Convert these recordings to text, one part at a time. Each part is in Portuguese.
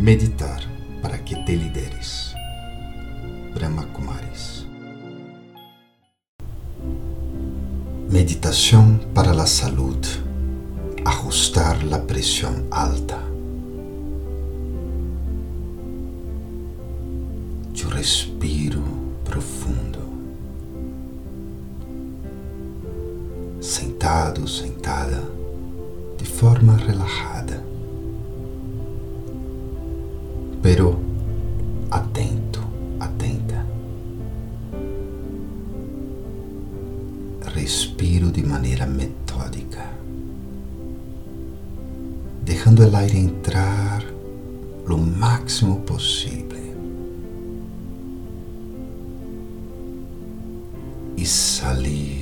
Meditar para que te lideres. Brahma Kumaris. Meditación para la salud. Ajustar la presión alta. Yo respiro profundo. Sentado, sentada, de forma relajada pero atento, atenta. Respiro de maneira metódica, deixando o aire entrar lo máximo possível. E sair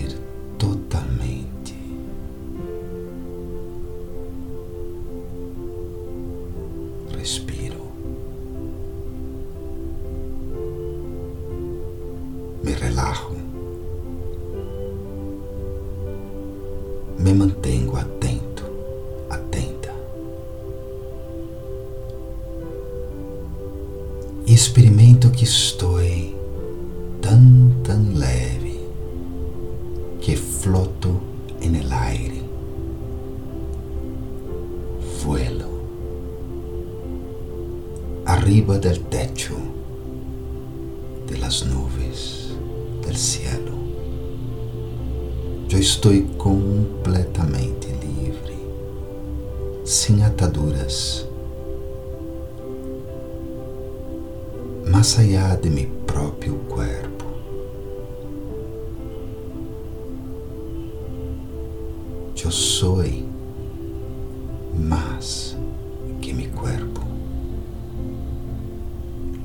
me relajo, me mantengo atento, atenta. E experimento que estou tão, tão leve que floto el aire. Vuelo arriba del techo las nubes del cielo. Eu estou completamente livre, sem ataduras, mais allá de meu próprio corpo. Eu sou mais que meu corpo.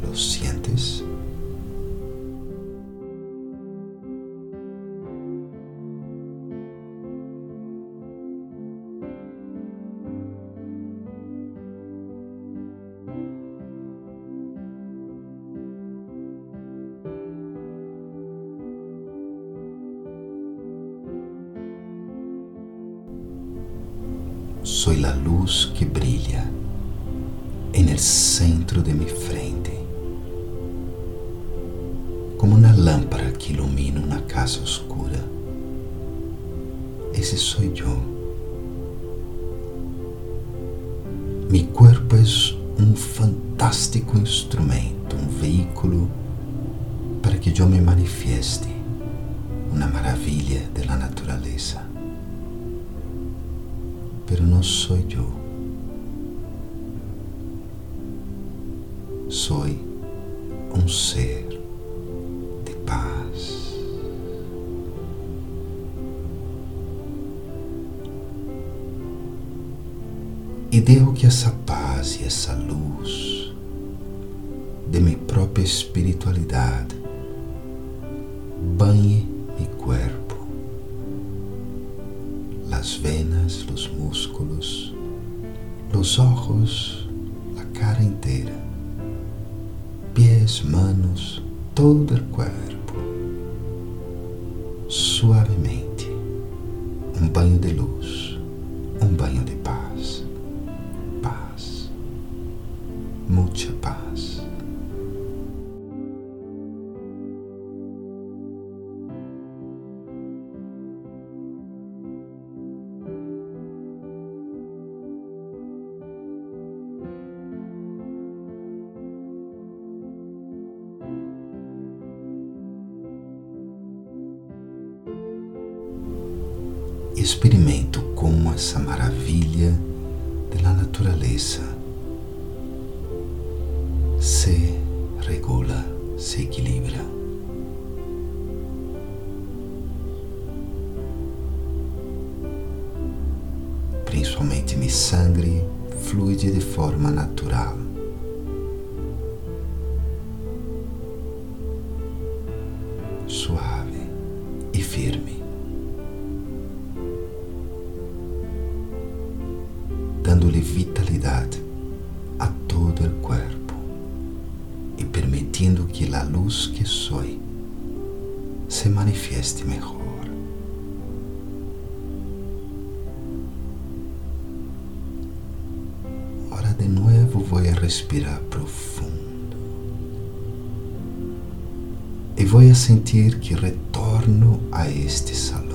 ¿Lo sientes? Soy la luz que brilla en el centro de mi frente, como una lámpara que ilumina una casa oscura. Ese soy yo. Mi cuerpo es un fantástico instrumento, un vehículo para que yo me manifieste, una maravilla de la naturaleza. Pero no soy yo. Soy un ser de paz. E devo que essa paz e essa luz de minha própria espiritualidade banhe meu as venas, os músculos, os ojos, a cara inteira, pés, manos, todo o corpo, suavemente, um banho de luz, um banho de paz, paz, muita paz. Experimento como essa maravilha da natureza se regula, se equilibra. Principalmente meu sangue flui de forma natural. Dando-lhe vitalidade a todo o corpo e permitindo que a luz que sou se manifieste melhor. Ora de novo vou respirar profundo. E vou sentir que retorno a este salão.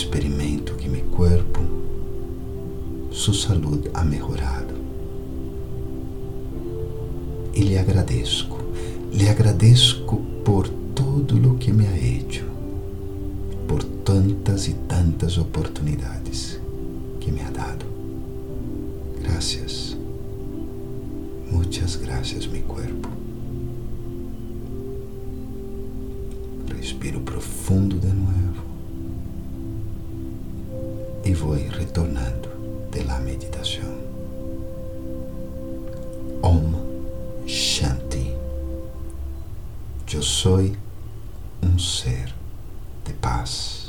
Experimento que meu corpo, sua saúde ha melhorado. E lhe agradeço. Lhe agradeço por tudo o que me ha hecho, por tantas e tantas oportunidades que me ha dado. Gracias. Muchas gracias, mi cuerpo. Respiro profundo de nuevo e vou retornando de la meditação. Om Shanti. Eu sou um ser de paz.